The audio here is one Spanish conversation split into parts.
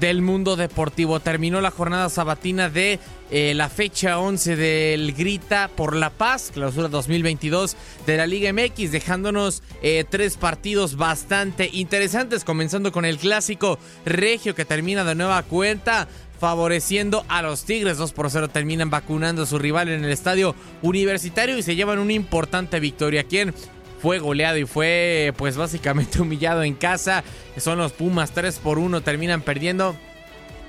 del mundo deportivo. Terminó la jornada sabatina de eh, la fecha 11 del Grita por la Paz, clausura 2022 de la Liga MX, dejándonos eh, tres partidos bastante interesantes, comenzando con el clásico regio que termina de nueva cuenta favoreciendo a los Tigres. 2 por 0 terminan vacunando a su rival en el estadio universitario y se llevan una importante victoria. ¿Quién? Fue goleado y fue pues básicamente humillado en casa. Son los Pumas 3 por 1 terminan perdiendo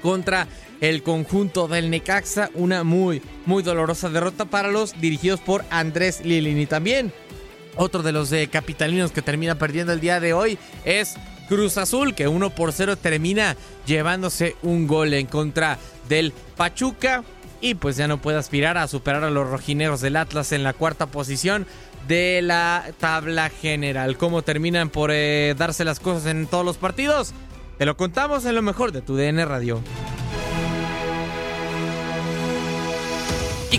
contra el conjunto del Necaxa. Una muy, muy dolorosa derrota para los dirigidos por Andrés Lilini. También otro de los eh, capitalinos que termina perdiendo el día de hoy es Cruz Azul, que 1 por 0 termina llevándose un gol en contra del Pachuca. Y pues ya no puede aspirar a superar a los rojineros del Atlas en la cuarta posición de la tabla general. ¿Cómo terminan por eh, darse las cosas en todos los partidos? Te lo contamos en lo mejor de tu DN Radio.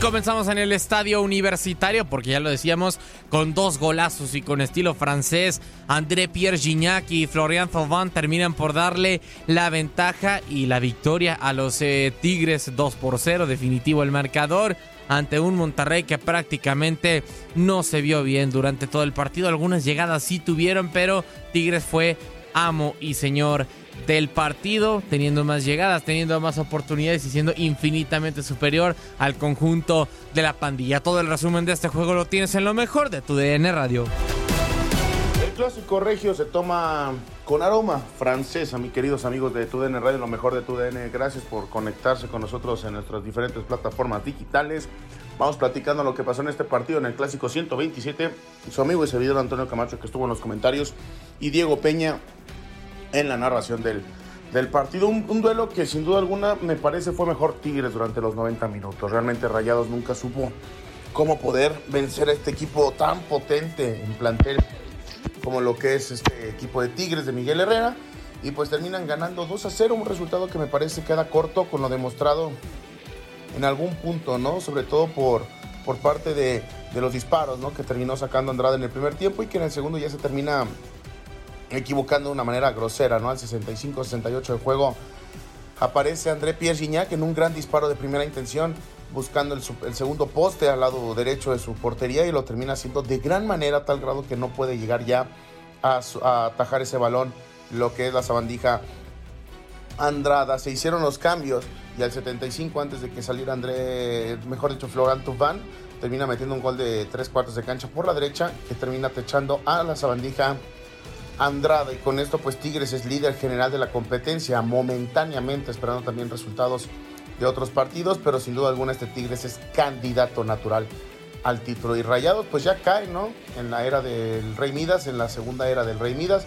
Comenzamos en el estadio universitario, porque ya lo decíamos, con dos golazos y con estilo francés. André Pierre Gignac y Florian Thauvin terminan por darle la ventaja y la victoria a los eh, Tigres 2 por 0. Definitivo el marcador ante un Monterrey que prácticamente no se vio bien durante todo el partido. Algunas llegadas sí tuvieron, pero Tigres fue amo y señor del partido, teniendo más llegadas, teniendo más oportunidades y siendo infinitamente superior al conjunto de la pandilla. Todo el resumen de este juego lo tienes en lo mejor de tu DN Radio. El clásico regio se toma con aroma francesa, mis queridos amigos de TUDN Radio, lo mejor de TUDN. Gracias por conectarse con nosotros en nuestras diferentes plataformas digitales. Vamos platicando lo que pasó en este partido en el clásico 127. Su amigo y servidor Antonio Camacho que estuvo en los comentarios y Diego Peña en la narración del, del partido. Un, duelo que sin duda alguna me parece fue mejor Tigres durante los 90 minutos. Realmente Rayados nunca supo cómo poder vencer a este equipo tan potente en plantel como lo que es este equipo de Tigres de Miguel Herrera. Y pues terminan ganando 2 a 0, un resultado que me parece queda corto con lo demostrado en algún punto, ¿no? Sobre todo por, por parte de, de los disparos, ¿no? Que terminó sacando Andrade en el primer tiempo y que en el segundo ya se termina equivocando de una manera grosera, ¿no? Al 65-68 de juego aparece André Pierre Gignac en un gran disparo de primera intención, buscando el, segundo poste al lado derecho de su portería y lo termina haciendo de gran manera, tal grado que no puede llegar ya a, atajar ese balón, lo que es la sabandija Andrada. Se hicieron los cambios y al 75 antes de que saliera André, mejor dicho, Florent Tuván, termina metiendo un gol de tres cuartos de cancha por la derecha que termina techando a la sabandija Andrada y con esto pues Tigres es líder general de la competencia momentáneamente esperando también resultados de otros partidos pero sin duda alguna este Tigres es candidato natural al título. Y Rayados pues ya cae no en la era del Rey Midas en la segunda era del Rey Midas.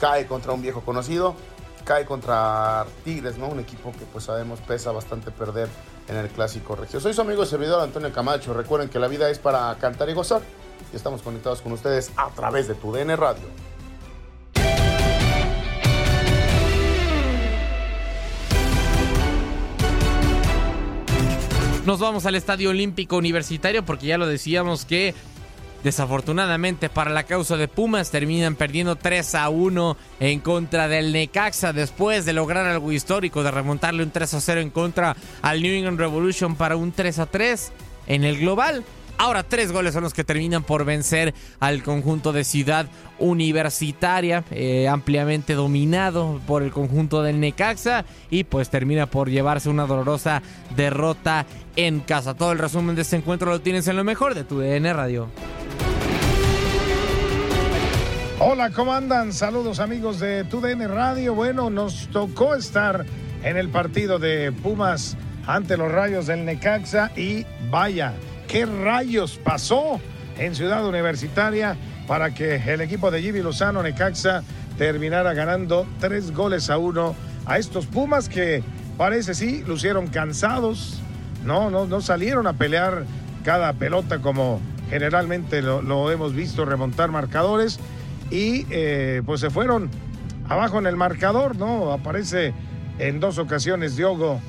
Cae contra un viejo conocido cae contra Tigres no un equipo que pues sabemos pesa bastante perder en el clásico regio. Soy su amigo y servidor Antonio Camacho. Recuerden que la vida es para cantar y gozar. Y estamos conectados con ustedes a través de tu DN Radio Nos vamos al Estadio Olímpico Universitario porque ya lo decíamos que desafortunadamente para la causa de Pumas terminan perdiendo 3 a 1 en contra del Necaxa después de lograr algo histórico de remontarle un 3 a 0 en contra al New England Revolution para un 3 a 3 en el global. Ahora tres goles son los que terminan por vencer al conjunto de Ciudad Universitaria, eh, ampliamente dominado por el conjunto del Necaxa y pues termina por llevarse una dolorosa derrota en casa. Todo el resumen de este encuentro lo tienes en lo mejor de tu DN Radio. Hola, ¿cómo andan? Saludos amigos de tu DN Radio. Bueno, nos tocó estar en el partido de Pumas ante los rayos del Necaxa y vaya qué rayos pasó en Ciudad Universitaria para que el equipo de Jimmy Lozano Necaxa terminara ganando tres goles a uno a estos Pumas que parece sí lucieron cansados, no, no, no salieron a pelear cada pelota como generalmente lo, hemos visto remontar marcadores y eh, pues se fueron abajo en el marcador, ¿no? Aparece en dos ocasiones Diogo,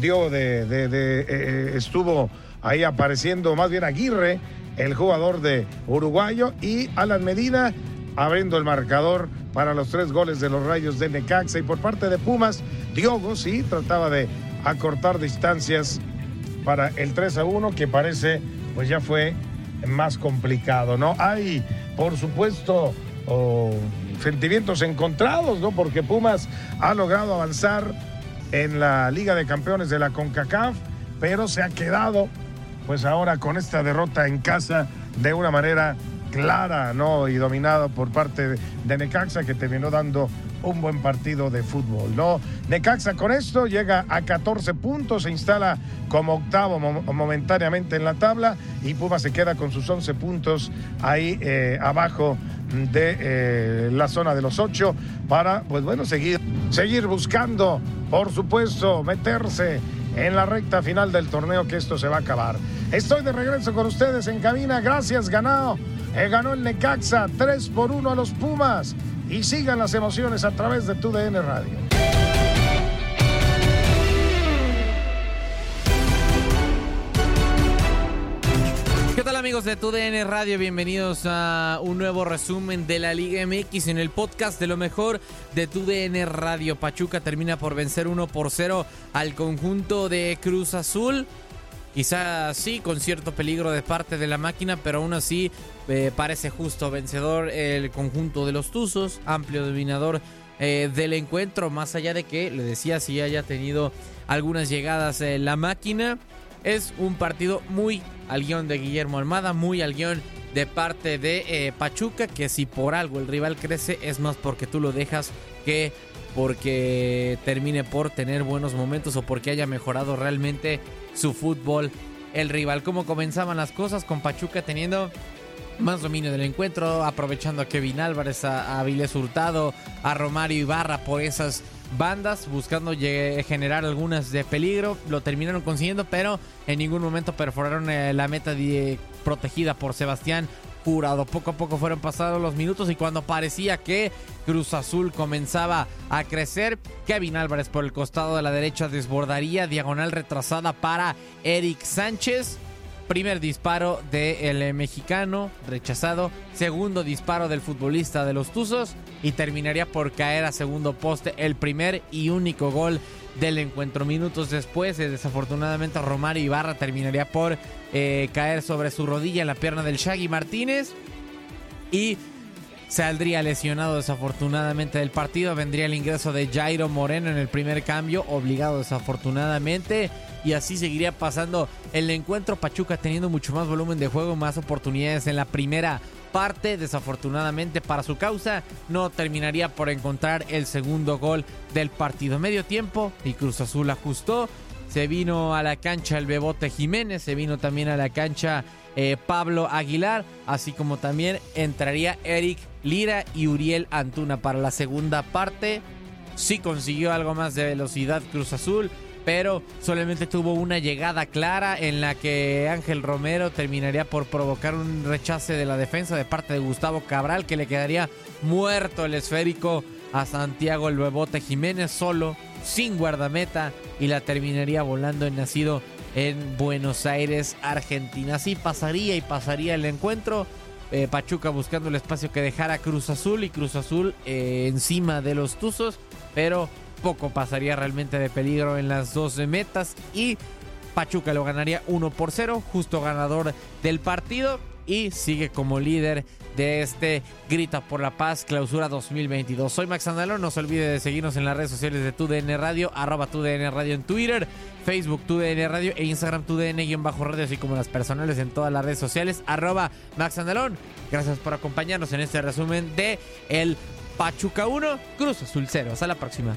Diogo de, de eh, estuvo ahí apareciendo más bien Aguirre, el jugador de Uruguayo, y Alan Medina abriendo el marcador para los tres goles de los Rayos de Necaxa. Y por parte de Pumas, Diogo sí trataba de acortar distancias para el 3 a 1, que parece pues ya fue más complicado, ¿no? Hay, por supuesto, oh, sentimientos encontrados, ¿no? Porque Pumas ha logrado avanzar en la Liga de Campeones de la CONCACAF, pero se ha quedado pues ahora con esta derrota en casa de una manera clara, ¿no? Y dominada por parte de Necaxa, que terminó dando un buen partido de fútbol, ¿no? Necaxa con esto llega a 14 puntos, se instala como octavo momentáneamente en la tabla y Puma se queda con sus 11 puntos ahí eh, abajo de eh, la zona de los ocho para, pues bueno, seguir, seguir buscando, por supuesto, meterse en la recta final del torneo que esto se va a acabar. Estoy de regreso con ustedes en cabina. Gracias, ganado. Eh, ganó el Necaxa 3 por 1 a los Pumas. Y sigan las emociones a través de tu DN Radio. Amigos de TUDN Radio? Bienvenidos a un nuevo resumen de la Liga MX en el podcast de lo mejor de TUDN Radio. Pachuca termina por vencer 1 por 0 al conjunto de Cruz Azul. Quizá sí, con cierto peligro de parte de la máquina, pero aún así eh, parece justo vencedor el conjunto de los Tuzos, amplio dominador eh, del encuentro, más allá de que, le decía, si haya tenido algunas llegadas en la máquina. Es un partido muy al guion de Guillermo Almada, muy al guion de parte de eh, Pachuca, que si por algo el rival crece es más porque tú lo dejas que porque termine por tener buenos momentos o porque haya mejorado realmente su fútbol el rival. ¿Cómo comenzaban las cosas con Pachuca teniendo más dominio del encuentro, aprovechando a Kevin Álvarez, a, a Viles Hurtado, a Romario Ibarra por esas bandas, buscando generar algunas de peligro. Lo terminaron consiguiendo, pero en ningún momento perforaron eh, la meta protegida por Sebastián Jurado. Poco a poco fueron pasados los minutos y cuando parecía que Cruz Azul comenzaba a crecer, Kevin Álvarez por el costado de la derecha desbordaría, diagonal retrasada para Eric Sánchez. Primer disparo del mexicano, rechazado. Segundo disparo del futbolista de los Tuzos. Y terminaría por caer a segundo poste el primer y único gol del encuentro. Minutos después, eh, desafortunadamente, Romario Ibarra terminaría por eh, caer sobre su rodilla en la pierna del Shaggy Martínez y saldría lesionado desafortunadamente del partido. Vendría el ingreso de Jairo Moreno en el primer cambio, obligado desafortunadamente. Y así seguiría pasando el encuentro. Pachuca teniendo mucho más volumen de juego, más oportunidades en la primera parte. Desafortunadamente para su causa, no terminaría por encontrar el segundo gol del partido. Medio tiempo y Cruz Azul ajustó. Se vino a la cancha el Bebote Jiménez, se vino también a la cancha eh, Pablo Aguilar, así como también entraría Eric Lira y Uriel Antuna para la segunda parte. Sí consiguió algo más de velocidad Cruz Azul, pero solamente tuvo una llegada clara en la que Ángel Romero terminaría por provocar un rechace de la defensa de parte de Gustavo Cabral, que le quedaría muerto el esférico a Santiago el Jiménez solo, sin guardameta, y la terminaría volando en nacido en Buenos Aires, Argentina. Así pasaría y pasaría el encuentro. Eh, Pachuca buscando el espacio que dejara Cruz Azul y Cruz Azul eh, encima de los Tuzos, pero poco pasaría realmente de peligro en las dos metas y Pachuca lo ganaría 1 por 0, justo ganador del partido y sigue como líder de este Grita por la Paz Clausura 2022. Soy Max Andalón, no se olvide de seguirnos en las redes sociales de TUDN Radio, arroba TUDN Radio en Twitter, Facebook TUDN Radio e Instagram TUDN-radio, así como las personales en todas las redes sociales, arroba Max Andalón. Gracias por acompañarnos en este resumen de el Pachuca 1, Cruz Azul 0. Hasta la próxima.